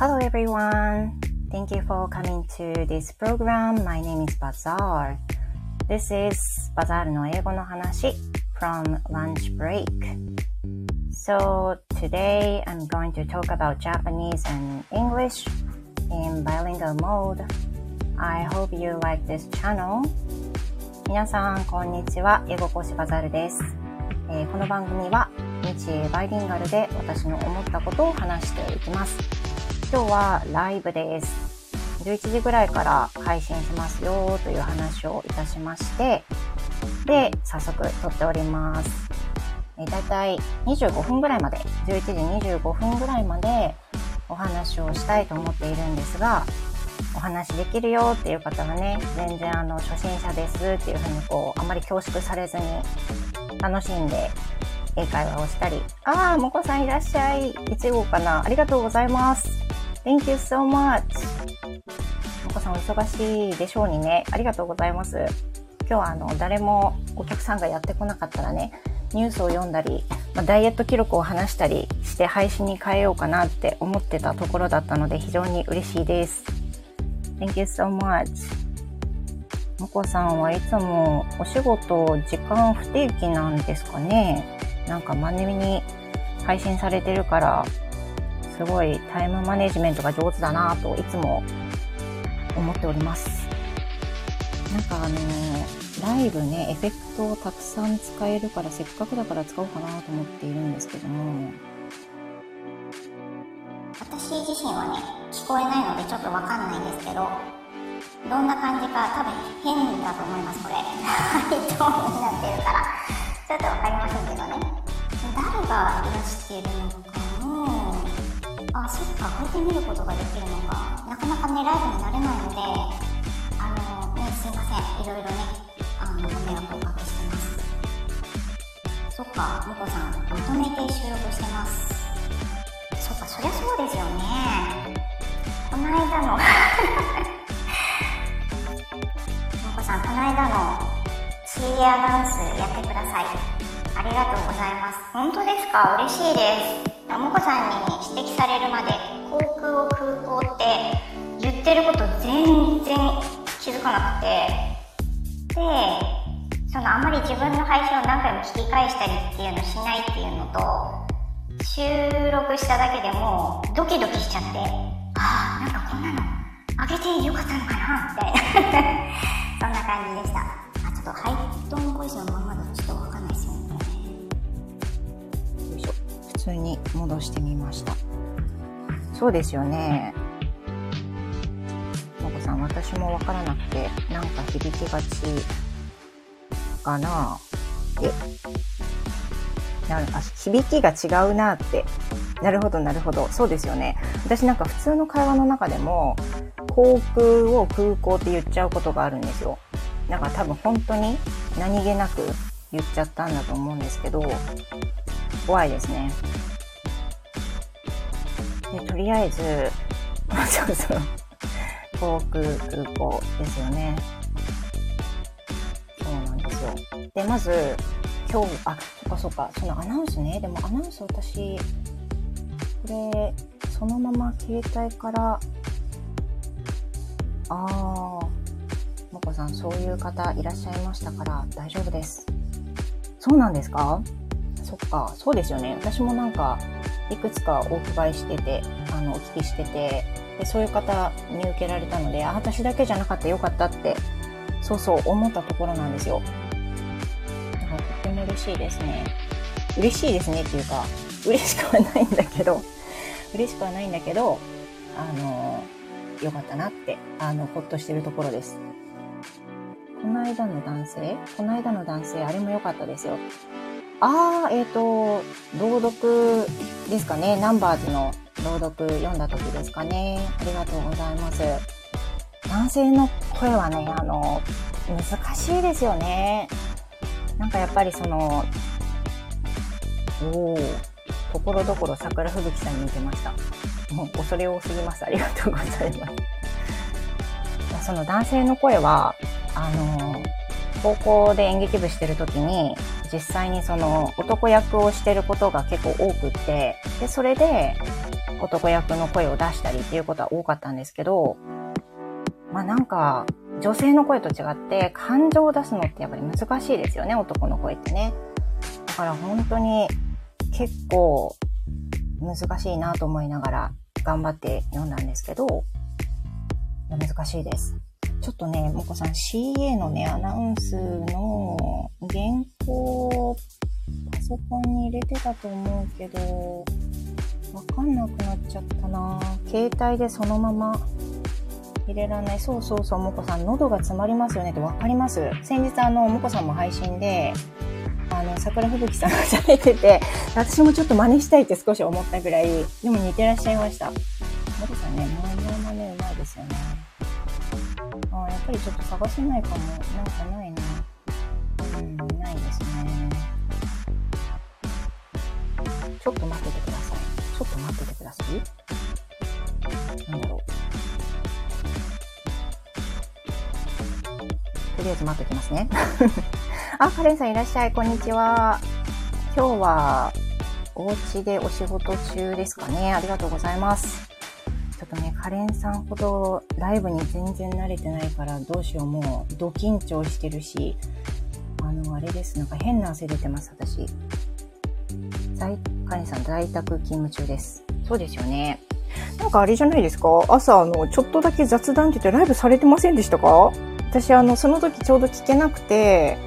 Hello everyone. Thank you for coming to this program. My name is Bazaar. This is Bazaar の英語の話 from lunch break. So today I'm going to talk about Japanese and English in bilingual mode. I hope you like this channel. 皆さん、こんにちは。英語講師バザールです。えーこの番組は日英バイリンガルで私の思ったことを話していきます。 今日はライブです。11時ぐらいから配信しますよという話をいたしまして、で、早速撮っております。えだいたい25分ぐらいまで、11時25分ぐらいまでお話をしたいと思っているんですが、お話できるよっていう方がね、全然あの初心者ですっていうふうにこう、あまり恐縮されずに楽しんで英会話をしたり、あー、もこさんいらっしゃい。1号かな。ありがとうございます。Thank you so much. もこさんお忙しいでしょうにね。ありがとうございます。今日はあの、誰もお客さんがやってこなかったらね、ニュースを読んだり、ま、ダイエット記録を話したりして配信に変えようかなって思ってたところだったので非常に嬉しいです。Thank you so much. もこさんはいつもお仕事時間不定期なんですかねなんか真面目に配信されてるから、すごいタイムマネジメントが上手だなといつも思っております。なんかあのライブね、エフェクトをたくさん使えるからせっかくだから使おうかなと思っているんですけども、私自身はね聞こえないのでちょっとわかんないんですけどどんな感じか多分変だと思いますこれ。トーンになってるから。ちょっとわかりませんけどね。誰がいらしてるのかあそっかこうやって見ることができるのかなかなかねライブになれないのであのねすいませんいろいろねあのご迷惑をおかけしてますそっかもこさんまとめて収録してますそっか、そりゃそうですよね。この間の、もこさん、この間のチーアナウンスやってください。ありがとうございます。本当ですか？嬉しいです。もこさんに指摘されるまで、航空を空港って言ってること全然気づかなくて、で、そのあまり自分の配信を何回も聞き返したりっていうのしないっていうのと、収録しただけでもドキドキしちゃってああなんかこんなのあげてよかったのかなみたいな。そんな感じでした。あちょっとハイトーンボイスのままだとちょっと通に戻してみました。そうですよね。もこさん、私もわからなくて、なんか響きがちかなって。なるあ響きが違うなって。なるほど、なるほど。そうですよね。私なんか普通の会話の中でも、航空を空港って言っちゃうことがあるんですよ。なんか多分本当に何気なく言っちゃったんだと思うんですけど、怖いですね。でとりあえず、そうそう、航空空港ですよね。そうなんですよ。で、まず、今日、あ、そっかそっか、そのアナウンスね。でもアナウンス私、これ、そのまま携帯から、あー、もこさん、そういう方いらっしゃいましたから大丈夫です。そうなんですか？そっか、そうですよね。私もなんか、いくつかお伺いしてて、あの、お聞きしてて、でそういう方見受けられたので、あ、私だけじゃなかったよかったって、そうそう思ったところなんですよ。だからとっても嬉しいですね。嬉しいですねっていうか、嬉しくはないんだけど、嬉しくはないんだけど、あの、よかったなって、あの、ほっとしてるところです。この間の男性この間の男性、あれも良かったですよ。あー、えっ、と、朗読ですかね。ナンバーズの朗読読んだ時ですかね。ありがとうございます。男性の声はね、あの、難しいですよね。なんかやっぱりその、おー、ところどころ桜吹雪さんに似てました。もう恐れ多すぎます。ありがとうございます。その男性の声は、あの、高校で演劇部してる時に、実際にその男役をしてることが結構多くって、で、それで、男役の声を出したりっていうことは多かったんですけど、まあなんか、女性の声と違って感情を出すのってやっぱり難しいですよね、男の声ってね。だから本当に結構難しいなと思いながら頑張って読んだんですけど、難しいです。ちょっとね、もこさん CA のね、アナウンスの原稿パソコンに入れてたと思うけど、わかんなくなっちゃったな携帯でそのまま入れられない。そうそうそう、もこさん、喉が詰まりますよねってわかります？先日あの、もこさんも配信で、あの、桜吹雪さんが喋ってて、私もちょっと真似したいって少し思ったぐらい、でも似てらっしゃいました。もこさんね、ぱりちょっと探せないかも。なんかないな。うん、ないですね。ちょっと待っててください。ちょっと待っててください。なんだろう。とりあえず待ってきますね。あ、カレンさんいらっしゃい。こんにちは。今日は、お家でお仕事中ですかね。ありがとうございます。とね、カレンさんほどライブに全然慣れてないから、どうしよう、もう、ド緊張してるし、あの、あれです。なんか変な汗出てます、私。在、カレンさん在宅勤務中です。そうですよね。なんかあれじゃないですか？朝、あの、ちょっとだけ雑談って言ってライブされてませんでしたか？私、あの、その時ちょうど聞けなくて、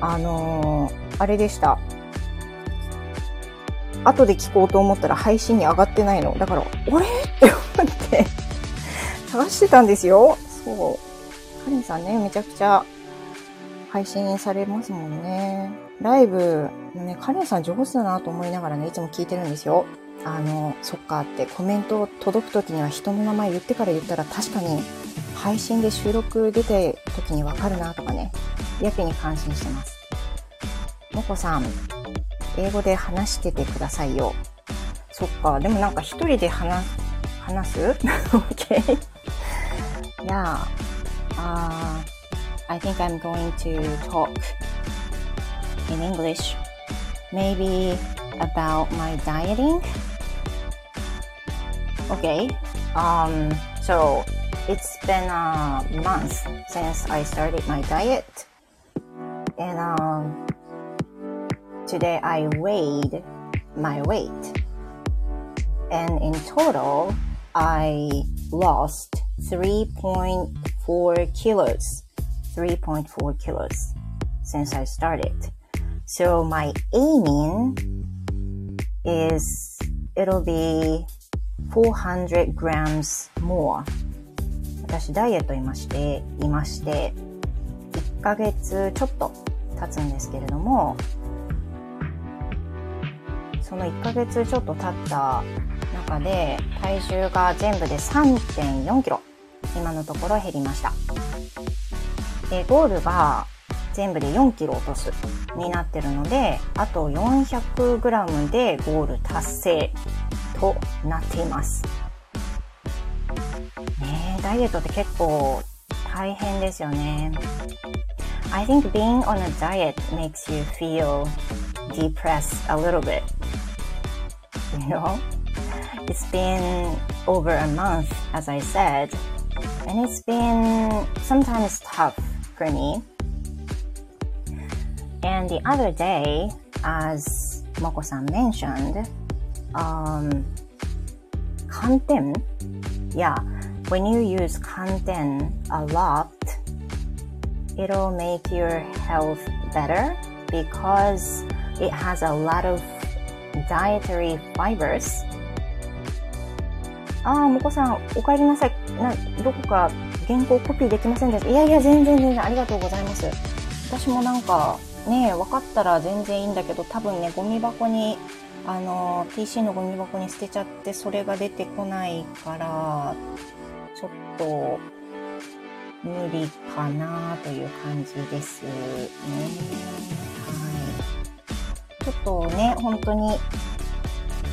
あのー、あれでした。後で聞こうと思ったら配信に上がってないの。だから、俺 って思って探してたんですよ。そう。カリンさんね、めちゃくちゃ配信されますもんね。ライブ、ね、カレンさん上手だなと思いながらね、いつも聞いてるんですよ。あの、そっかってコメント届く時には人の名前言ってから言ったら確かに配信で収録出て時にわかるなとかね、やけに感心してます。もこさん、英語で話しててくださいよ。そっか、でもなんか一人で話、話す ?Okay. Yeah.I think I'm going to talk in English. Maybe about my dieting. Okay. Um, so it's been a month since I started my diet. And um, today I weighed my weight. And in total, I lost 3.4 kilos. 3.4 kilos since I started. So my aiming is it'll be 400 grams more 私ダイエットいまして、いまして、1ヶ月ちょっと経つんですけれども、 その1ヶ月ちょっと経った中で、体重が全部で3.4キロ、今のところ減りました。で、ゴールが全部で4キロ落とすになってるので、あと400グラムでゴール達成となっています。ねダイエットって結構大変ですよね。I think being on a diet makes you feel depressed a little bit. You know? It's been over a month, as I said, and it's been sometimes tough for me. And the other day, as Moko-san mentioned, um, content, yeah, when you use content a lot, it'll make your health better because it has a lot of dietary fibers? ああ、もこさん、お帰りなさい。な、どこか原稿コピーできませんでした。いやいや、全然全然ありがとうございます。私もなんか、ね、分かったら全然いいんだけど、多分ね、ゴミ箱にあの PC のゴミ箱に捨てちゃってそれが出てこないからちょっと無理かなという感じですね。はい。ちょっとね、本当に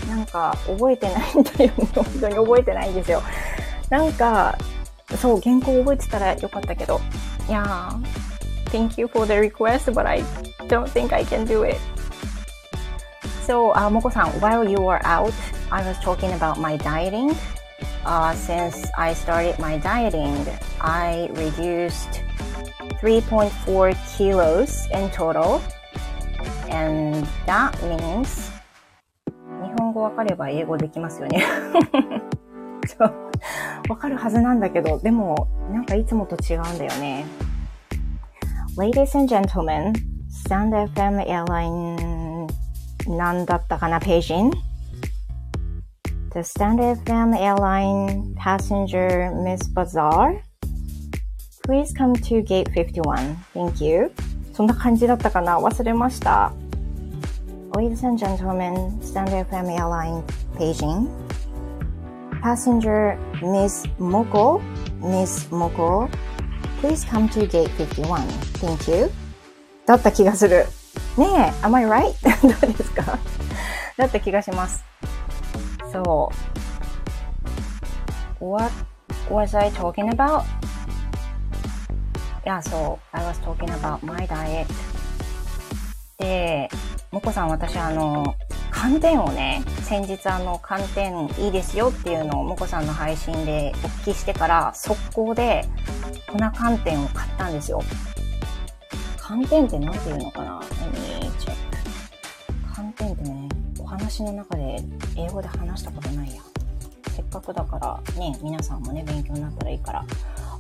なんか覚えてないんだよね。本当に覚えてないんですよ。なんか、そう、原稿覚えてたらよかったけど。いやー、thank you for the request, but I don't think I can do it. So, uh, Moko-san, while you were out, I was talking about my dieting. Uh, since I started my dieting, I reduced 3.4 kilos in total. And that means 日本語わかれば英語できますよね。そう。わかるはずなんだけど、でも、なんかいつもと違うんだよね。Ladies and gentlemen, Stand FM Airline なんだったかな、ページン The Stand FM Airline passenger Miss Bazaar Please come to gate 51. Thank you. そんな感じだったかな忘れました。Ladies and gentlemen, Stand FM Airline paging. Passenger Miss Moko, Miss Moko, please come to gate 51. Thank you. だった気がする。ねえ、am I right? どうですかだった気がします。そう。What was I talking about? Yeah, so I was talking about my diet. で、 もこさん私あの、寒天をね、先日あの、寒天いいですよっていうのをもこさんの配信でお聞きしてから、速攻で粉寒天を買ったんですよ。寒天って何て言うのかな ?Let me check. 寒天ってね、お話の中で英語で話したことないや。せっかくだからね、皆さんもね、勉強になったらいいから。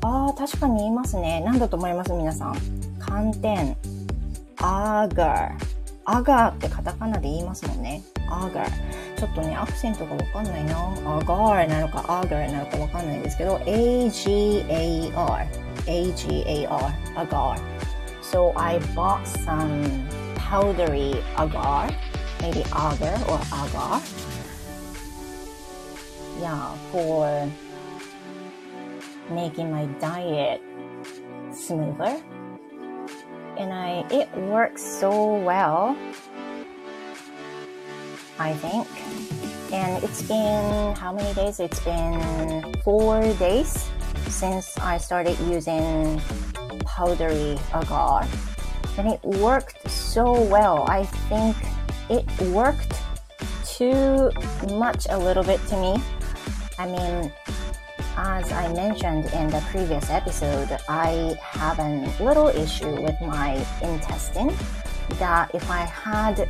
あー、確かに言いますね。何だと思います？皆さん。寒天。アーガー。アガーってカタカナで言いますもんね。アーガー。ちょっとね、アクセントがわかんないな。アガーなのかアーガーなのかわかんないですけど、A-G-A-R。A-G-A-R。アガー。So I bought some powdery agar, maybe agar or agar. Yeah, for making my diet smoother. And I it works so well. I think. And it's been how many days? It's been four days since I started using powdery agar. And it worked so well. I think it worked too much a little bit to me. I mean, as I mentioned in the previous episode, I have a little issue with my intestine that if I had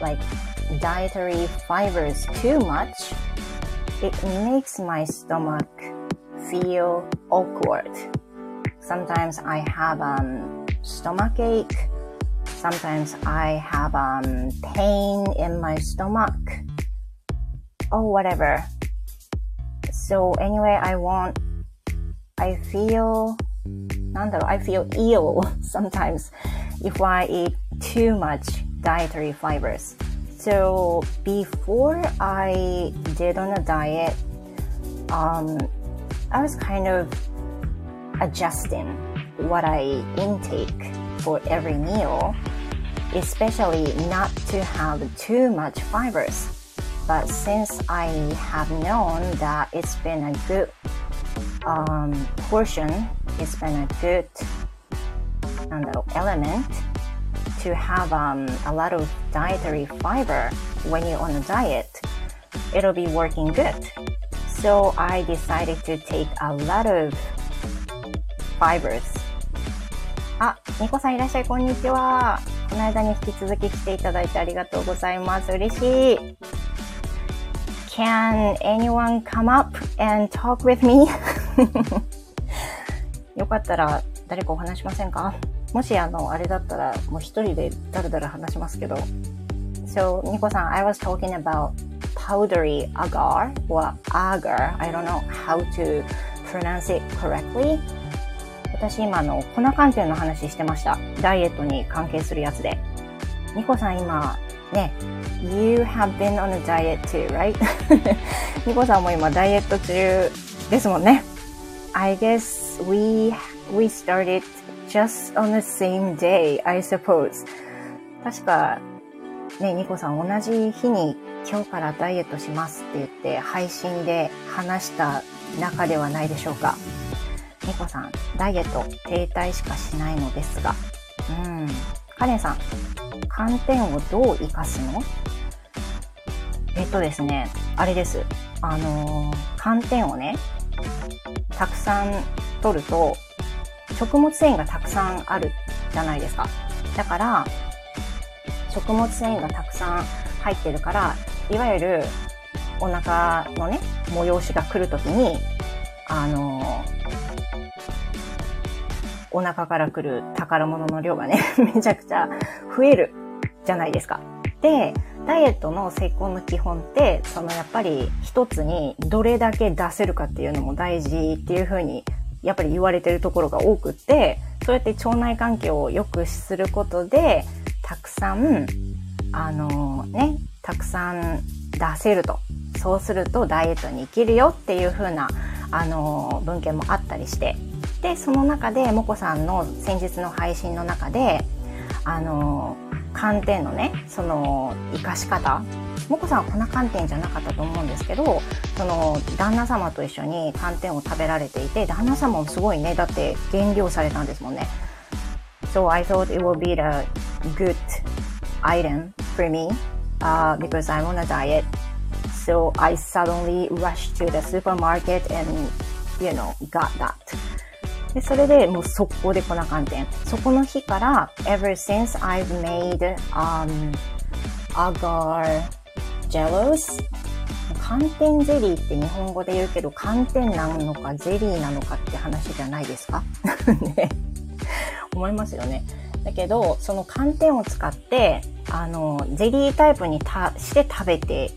like dietary fibers too much, it makes my stomach feel awkward. Sometimes I have um, stomach ache. Sometimes I have um, pain in my stomach. Oh, whatever. So anyway, I want, I feel, なんだろう I feel ill sometimes if I eat too much dietary fibers. So before I did on a diet, um, I was kind of adjusting what I intake for every meal, especially not to have too much fibers. But since I have known that it's been a good um, portion, it's been a good なんだろう element to have um, a lot of dietary fiber when you're on a diet, it'll be working good. So I decided to take a lot of fibers. あ、ニコさんいらっしゃい、こんにちは。この間に引き続き来ていただいてありがとうございます。嬉しい。 Can anyone come up and talk with me? よかったら誰かお話しませんかもしあの、あれだったらもう一人でだらだら話しますけど。So, ニコさん、I was talking about powdery agar or agar. I don't know how to pronounce it correctly. 私今あの粉寒天の話してました。ダイエットに関係するやつで。ニコさん今、ね、You have been on a diet too, right? ニコさんも今ダイエット中ですもんね。I guess we, we started just on the same day, I suppose. 確か、ね、ニコさん同じ日に今日からダイエットしますって言って配信で話した中ではないでしょうか。ニコさん、ダイエット停滞しかしないのですが。うん。カレンさん、寒天をどう活かすの？えっとですね、あれです。あのー、寒天をね、たくさん取ると、食物繊維がたくさんあるじゃないですか。だから、食物繊維がたくさん入ってるから、いわゆるお腹のね、催しが来るときに、あのお腹から来る宝物の量がね、めちゃくちゃ増えるじゃないですか。で、ダイエットの成功の基本って、そのやっぱり一つにどれだけ出せるかっていうのも大事っていうふうに、やっぱり言われてるところが多くって、そうやって腸内環境を良くすることで、たくさん、あのね、たくさん出せると。そうするとダイエットに生きるよっていう風な、あの文献もあったりして。で、その中で、もこさんの先日の配信の中で、あの寒天のね、その、活かし方。もこさんは粉寒天じゃなかったと思うんですけど、その、旦那様と一緒に寒天を食べられていて、旦那様もすごいね、だって減量されたんですもんね。So I thought it would be a good item for me uh, because I'm on a diet. So I suddenly rushed to the supermarket and, you know, got that. で、それでもう速攻で粉寒天。そこの日から、ever since I've made, um, agar jellos 寒天ゼリーって日本語で言うけど、寒天なのかゼリーなのかって話じゃないですか？ね。思いますよね。だけど、その寒天を使って、あの、ゼリータイプにたして食べて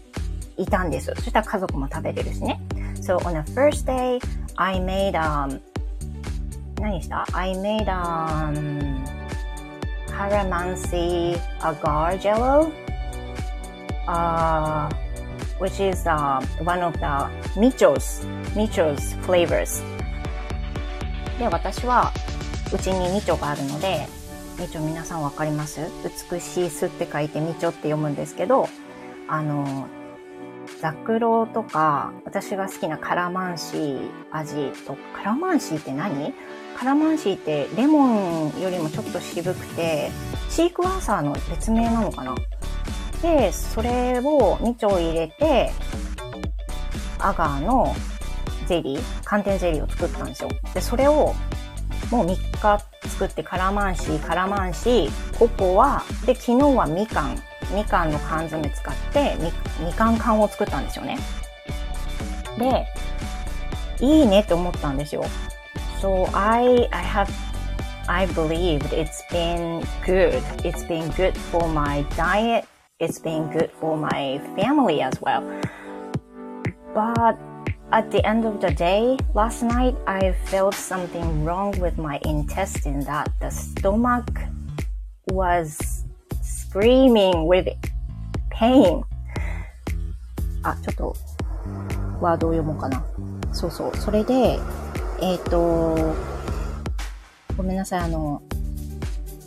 いたんです。そしたら家族も食べれるしね。So on the first day, I made, um, 何した ?I made, um, calamansi agar jello, uh, which is, uh, one of the Micho's, Micho's flavors. で、私は、うちにみちょがあるので、みちょ皆さんわかります美しい巣って書いてみちょって読むんですけど、あの、ザクロとか、私が好きなカラマンシー味と、カラマンシーって何？カラマンシーってレモンよりもちょっと渋くて、シークワーサーの別名なのかな？で、それを2丁入れて、アガーのゼリー、寒天ゼリーを作ったんですよ。で、それをもう3日作ってカラマンシー、カラマンシー、ココア、で、昨日はみかん、みかんの缶詰使ってみ、みかん缶を作ったんですよね。で、いいねって思ったんですよ。So I, I have, I believed it's been good. It's been good for my diet. It's been good for my family as well. But at the end of the day, last night I felt something wrong with my intestine that the stomach was screaming with pain. あ、ちょっと、ワードを読もうかな。そうそう。それで、えっ、ー、と、ごめんなさい、あの、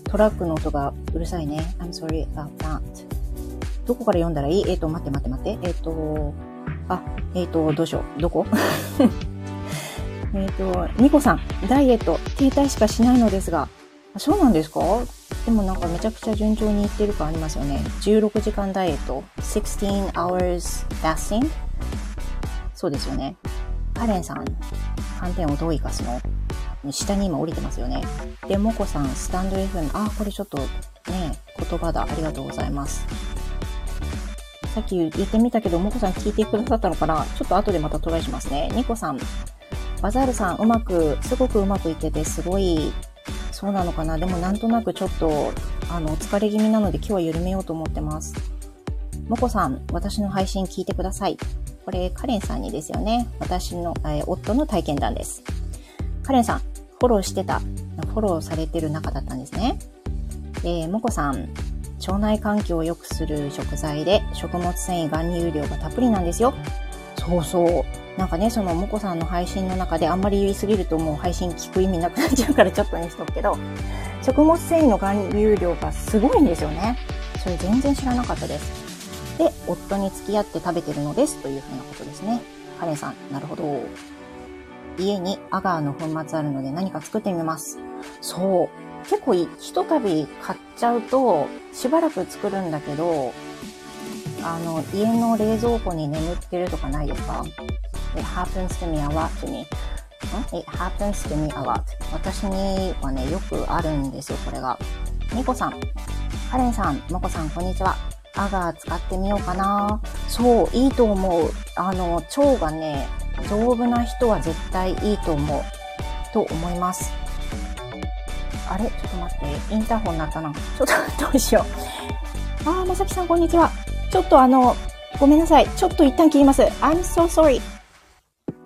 トラックの音がうるさいね。I'm sorry about that. どこから読んだらいい？えっ、ー、と、待って待って待って。えっ、ー、と、あ、えっ、と、どうしよう。どこ？えっと、ニコさん、ダイエット、停滞しかしないのですが、そうなんですか？でもなんかめちゃくちゃ順調にいってる感ありますよね。16時間ダイエット、16 hours fasting? そうですよね。カレンさん、寒天をどう生かすの？下に今降りてますよね。で、モコさん、スタンド FM、あ、これちょっとね、言葉だ。ありがとうございます。さっき言ってみたけど、もこさん聞いてくださったのかな？ちょっと後でまたトライしますね。ニコさん、バザールさん、うまく、すごくうまくいってて、すごい、そうなのかなでもなんとなくちょっと、あの、お疲れ気味なので今日は緩めようと思ってます。もこさん、私の配信聞いてください。これ、カレンさんにですよね。私の、えー、夫の体験談です。カレンさん、フォローしてた、フォローされてる中だったんですね。えー、もこさん、腸内環境を良くする食材で食物繊維含有量がたっぷりなんですよ。そうそう。なんかね、そのもこさんの配信の中であんまり言いすぎるともう配信聞く意味なくなっちゃうからちょっとにしとくけど、食物繊維の含有量がすごいんですよね。それ全然知らなかったです。で、夫に付き合って食べてるのですというふうなことですね。カレンさん、なるほど。家にアガーの粉末あるので何か作ってみます。そう。結構ひとたび買っちゃうと、しばらく作るんだけど、あの、家の冷蔵庫に眠ってるとかないですか？?It happens to me a lot to me. It happens to me a lot. 私にはね、よくあるんですよ、これが。ニコさん、カレンさん、モコさん、こんにちは。アガー使ってみようかな。そう、いいと思う。あの、腸がね、丈夫な人は絶対いいと思う。と思います。あれ？ちょっと待って。インターホンになったな。ちょっと、どうしよう。あー、まさきさん、こんにちは。ちょっとあの、ごめんなさい。ちょっと一旦切ります。I'm so sorry.